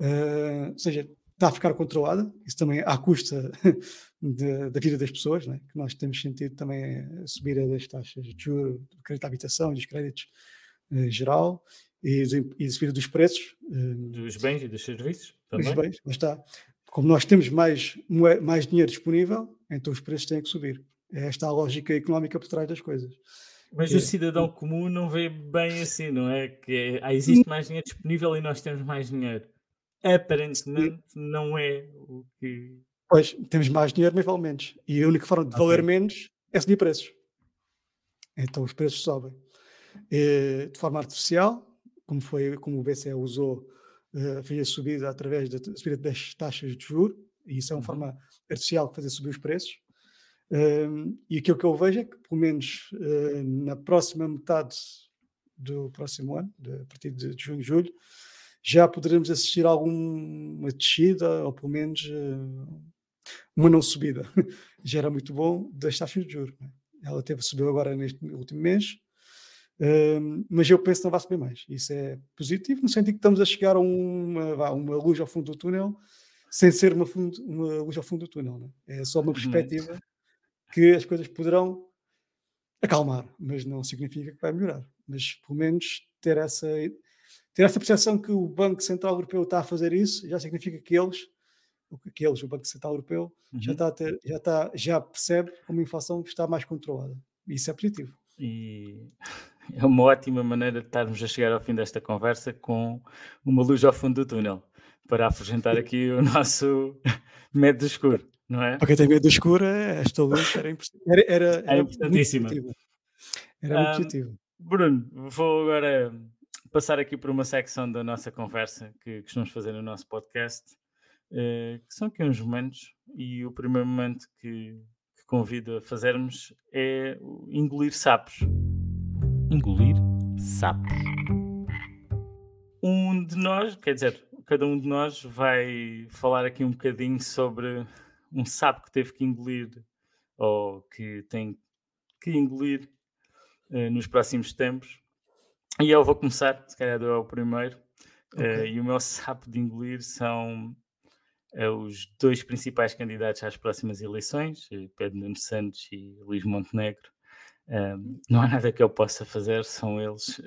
Uh, ou seja, está a ficar controlada, isso também à custa *laughs* de, da vida das pessoas, né? que nós temos sentido também a subir das taxas de juros, do crédito à habitação, dos créditos geral e, e subida dos preços. Uh, dos bens e dos serviços também. Dos bens, mas está. Como nós temos mais, mais dinheiro disponível, então os preços têm que subir. É esta a lógica económica por trás das coisas. Mas o cidadão comum não vê bem assim, não é? Que é, existe mais dinheiro disponível e nós temos mais dinheiro aparentemente não é o que. Pois, temos mais dinheiro, mas vale menos. E a única forma de valer okay. menos é subir preços. Então os preços sobem. E, de forma artificial, como, foi, como o BCE usou, uh, fez a subida através da subida das taxas de juros, e isso é uma uhum. forma artificial de fazer subir os preços. Uh, e aquilo que eu vejo é que, pelo menos uh, na próxima metade do próximo ano, a partir de junho, julho, já poderemos assistir a alguma descida, ou pelo menos uma não subida. *laughs* já era muito bom das taxas de juros. É? Ela teve subiu agora neste último mês, uh, mas eu penso que não vai subir mais. Isso é positivo, no sentido que estamos a chegar a uma, uma luz ao fundo do túnel, sem ser uma, fundo, uma luz ao fundo do túnel. É? é só uma uhum. perspectiva que as coisas poderão acalmar, mas não significa que vai melhorar. Mas pelo menos ter essa ter essa percepção que o Banco Central Europeu está a fazer isso, já significa que eles, que eles o Banco Central Europeu, uhum. já, está ter, já, está, já percebe como a inflação está mais controlada. Isso é positivo. E *laughs* é uma ótima maneira de estarmos a chegar ao fim desta conversa com uma luz ao fundo do túnel, para afugentar aqui o nosso *laughs* medo do escuro, não é? Para quem tem medo do escuro, esta luz era, era, era, era, *laughs* é importantíssima. Era muito positiva. Bruno, vou agora passar aqui por uma secção da nossa conversa que costumamos fazer no nosso podcast, uh, que são aqui uns momentos, e o primeiro momento que, que convido a fazermos é engolir sapos. Engolir sapos. Um de nós, quer dizer, cada um de nós vai falar aqui um bocadinho sobre um sapo que teve que engolir ou que tem que engolir uh, nos próximos tempos e eu vou começar, se calhar é o primeiro. Okay. Uh, e o meu *laughs* sapo de engolir são uh, os dois principais candidatos às próximas eleições, eh, Pedro Nuno Santos e Luís Montenegro. Uh, não há nada que eu possa fazer, são eles.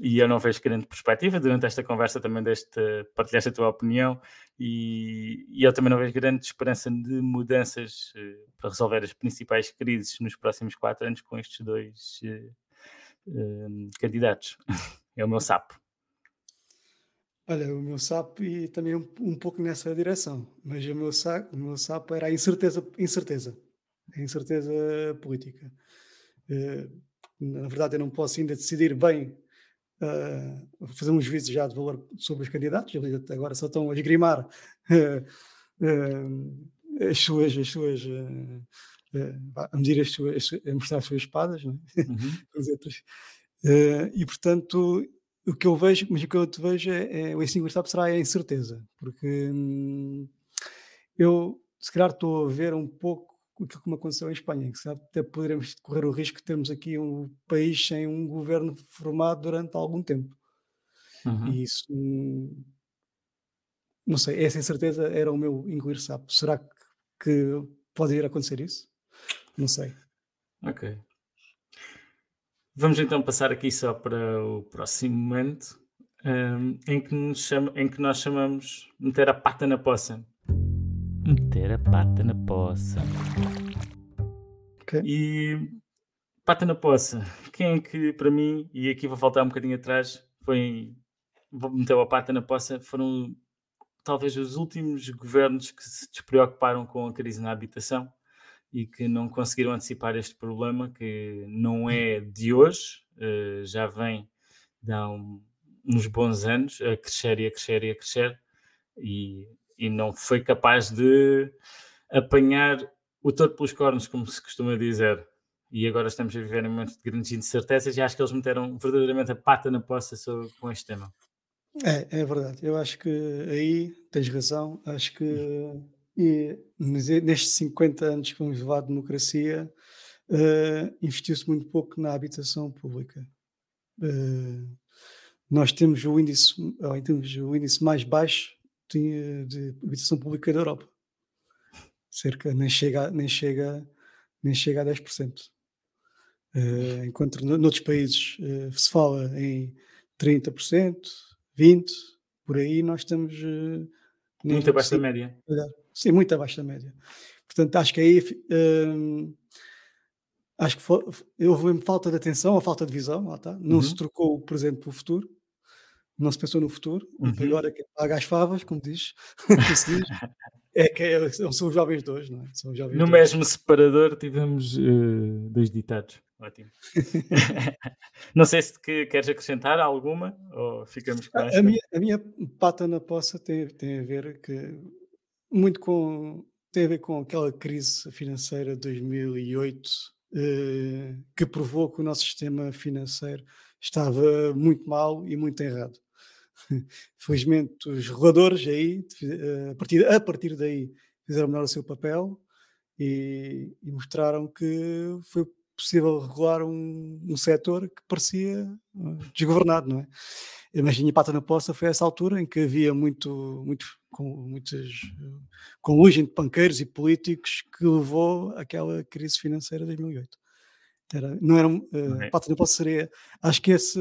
e eu não vejo grande perspectiva. Durante esta conversa também deste, partilhaste a tua opinião e, e, eu também não vejo grande esperança de mudanças para resolver as principais crises nos próximos quatro anos com estes dois uh, candidatos. *laughs* é o meu sapo. Olha, o meu sapo e também um, um pouco nessa direção, mas o meu, sapo, o meu sapo era a incerteza, incerteza, a incerteza política. Uh, na verdade, eu não posso ainda decidir bem, uh, fazer uns juízos já de valor sobre os candidatos, eles agora só estão a esgrimar uh, as suas, as suas a medir as suas, a mostrar as suas espadas, não é? Uhum. *laughs* uh, e portanto, o que eu vejo, mas o que eu te vejo é, é o ensino universal será a incerteza, porque hum, eu se calhar estou a ver um pouco aquilo que me aconteceu em Espanha, que sabe, até poderemos correr o risco de termos aqui um país sem um governo formado durante algum tempo. Uhum. E isso, não sei, essa incerteza era o meu engolir sapo. Será que, que pode ir a acontecer isso? Não sei. Ok. Vamos então passar aqui só para o próximo momento um, em, que chama, em que nós chamamos meter a pata na poça. Meter a pata na poça. Okay. E pata na poça. Quem é que para mim, e aqui vou voltar um bocadinho atrás, foi meteu a pata na poça, foram talvez os últimos governos que se despreocuparam com a crise na habitação e que não conseguiram antecipar este problema, que não é de hoje, uh, já vem de há uns bons anos a crescer e a crescer e a crescer, e, e não foi capaz de apanhar o touro pelos cornos, como se costuma dizer. E agora estamos a viver em momentos de grandes incertezas e acho que eles meteram verdadeiramente a pata na poça sobre, com este tema. É, é verdade. Eu acho que aí tens razão. Acho que e nestes 50 anos que vamos levar de democracia, uh, investiu-se muito pouco na habitação pública. Uh, nós temos o índice, temos o índice mais baixo tinha de habitação pública da Europa. Cerca, nem chega, nem chega, nem chega a 10%. Uh, enquanto no- noutros países uh, se fala em 30%, 20%, por aí nós estamos uh, Muito abaixo da média. Sim, muito abaixo da média. Portanto, acho que aí hum, acho que houve falta de atenção, a falta de visão, lá está. Não se Uhum. trocou o presente pelo futuro, não se pensou no futuro. Uhum. Agora que paga as favas, como diz, *laughs* como se diz, é que é- são os jovens de hoje, não é? São os jovens No hoje. mesmo separador tivemos eh, dois ditados. Ótimo. *laughs* Não sei se que queres acrescentar alguma ou ficamos com A, esta. a minha, a minha pata na poça tem, tem a ver que muito com tem a ver com aquela crise financeira de 2008 eh, que provou que o nosso sistema financeiro estava muito mal e muito errado. *laughs* Felizmente os reguladores aí eh, a partir, a partir daí fizeram melhor o seu papel e, e mostraram que foi possível regular um, um setor que parecia eh, desgovernado, não é? Mas a minha pata na poça foi essa altura em que havia muito, muito com muitas eh, conlusion de banqueiros e políticos que levou àquela crise financeira de 2008. Era, não era um, eh, Ok. pata na poça seria, acho que esse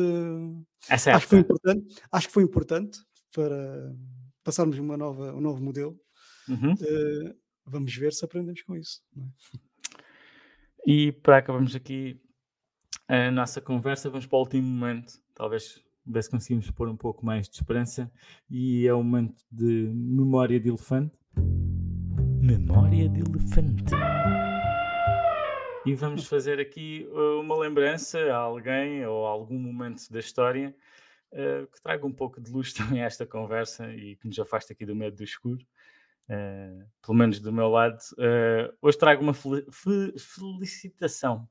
Essa é acho que foi a importante, acho que foi importante para passarmos uma nova, um novo modelo. uhum. Eh, vamos ver se aprendemos com isso. não é? E para acabarmos aqui a nossa conversa, vamos para o último momento. Talvez ver se conseguimos pôr um pouco mais de esperança. E é o momento de memória de elefante. Memória de elefante. E vamos fazer aqui uh, uma lembrança a alguém ou a algum momento da história uh, que traga um pouco de luz *laughs* também a esta conversa e que nos afaste aqui do medo do escuro. Uh, pelo menos do meu lado. Uh, hoje trago uma fel- fe- felicitação.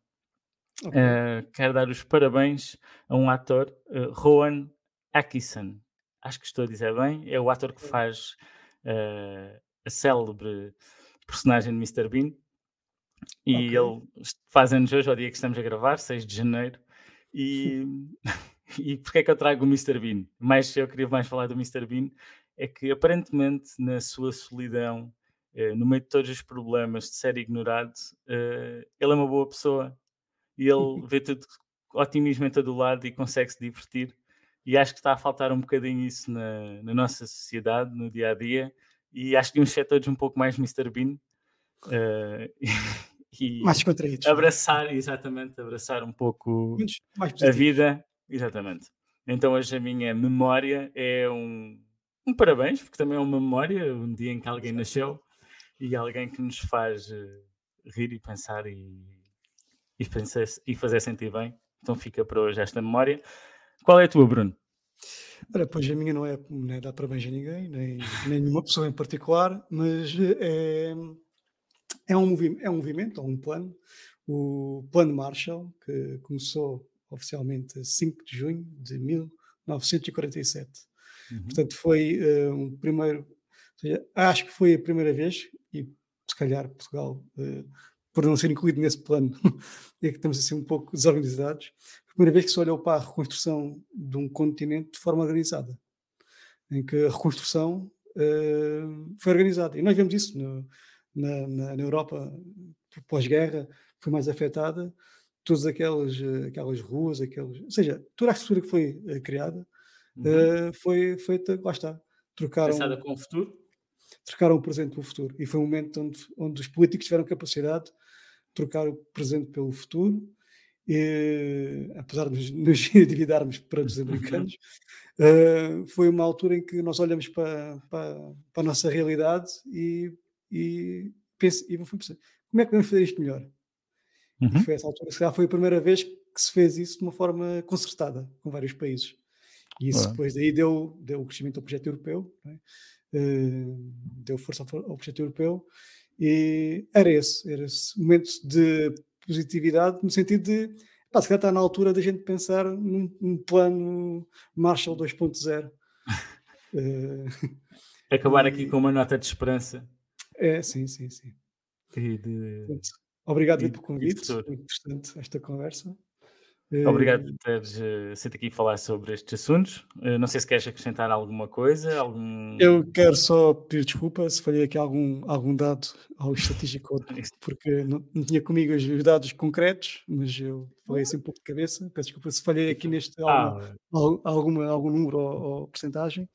Ok. Uh, quero dar os parabéns a um ator, uh, Rowan Atkinson. Acho que estou a dizer bem. É o ator que faz a célebre personagem de Mr. Bean. E Ok. ele faz anos hoje, ao dia que estamos a gravar, 6 de janeiro. E, *laughs* *laughs* e porquê é que eu trago o Mr. Bean? Mais eu queria mais falar do Mr. Bean, é que aparentemente na sua solidão, eh, no meio de todos os problemas de ser ignorado, eh, ele é uma boa pessoa e ele *laughs* vê tudo otimismo em todo lado e consegue se divertir. E acho que está a faltar um bocadinho isso na, na nossa sociedade, no dia a dia. E acho que uns setores um pouco mais Mr. Bean. eh, e Mais descontraídos. abraçar, exatamente, abraçar um pouco a vida. Exatamente. Então hoje a minha memória é um, um parabéns, porque também é uma memória, um dia em que alguém nasceu e alguém que nos faz eh, rir e pensar e, e, pensar, e fazer sentir bem. Então fica para hoje esta memória. Qual é a tua, Bruno? Ora, pois a minha não é, não é dar parabéns a ninguém, nem, nem nenhuma pessoa em particular, mas é, é, um movi é um movimento, ou um plano, o Plano Marshall, que começou oficialmente a 5 de junho de 1947. Uhum. Portanto, foi eh, um primeiro, seja, acho que foi a primeira vez, e se calhar Portugal, eh, por não ser incluído nesse plano, *laughs* é que estamos assim um pouco desorganizados, a primeira vez que se olhou para a reconstrução de um continente de forma organizada, em que a reconstrução eh, foi organizada. E nós vemos isso no- na, na- na Europa pós-guerra, foi mais afetada, todas aquelas, aquelas ruas, aqueles, ou seja, toda a estrutura que foi eh, criada Uhum. eh, foi feita, lá está, trocaram, Pensada com o futuro? trocaram o presente pelo futuro. E foi um momento onde, onde os políticos tiveram capacidade de trocar o presente pelo futuro, e, apesar de nos, *laughs* endividarmos para os americanos, eh, foi uma altura em que nós olhamos para, para, para a nossa realidade e, e, penso, e fui pensar, como é que podemos fazer isto melhor? E Uhum. foi essa altura, se calhar foi a primeira vez que se fez isso de uma forma concertada com vários países. E isso Ora. depois daí deu, deu crescimento ao projeto europeu, é? Eh, deu força ao, projeto europeu, e era esse, era esse momento de positividade, no sentido de, pá, se calhar está na altura da gente pensar num, num plano Marshall 2.0. *laughs* Eh, Acabar aqui E- com uma nota de esperança é, sim, sim, sim. e de, Portanto, Obrigado E- pelo convite, interessante esta conversa. Obrigado Eh, por teres uh, sido aqui falar sobre estes assuntos. Uh, não sei se queres acrescentar alguma coisa, algum... Eu quero só pedir desculpa se falhei aqui algum, algum dado ao estatístico, *laughs* porque não, não tinha comigo os os dados concretos, mas eu falei assim um pouco de cabeça. Peço desculpa se falhei aqui neste alguma, Ah, alguma, algum número ou, ou porcentagem,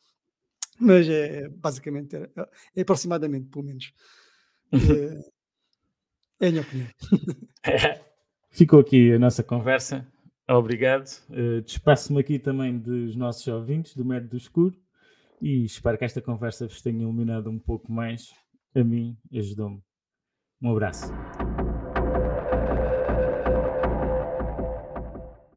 mas é basicamente é, é aproximadamente, pelo menos. É, é a minha opinião. *laughs* Ficou aqui a nossa conversa. Obrigado. Uh, Despeço-me aqui também dos nossos ouvintes do Método Escuro e espero que esta conversa vos tenha iluminado um pouco mais. A mim, ajudou-me. Um abraço.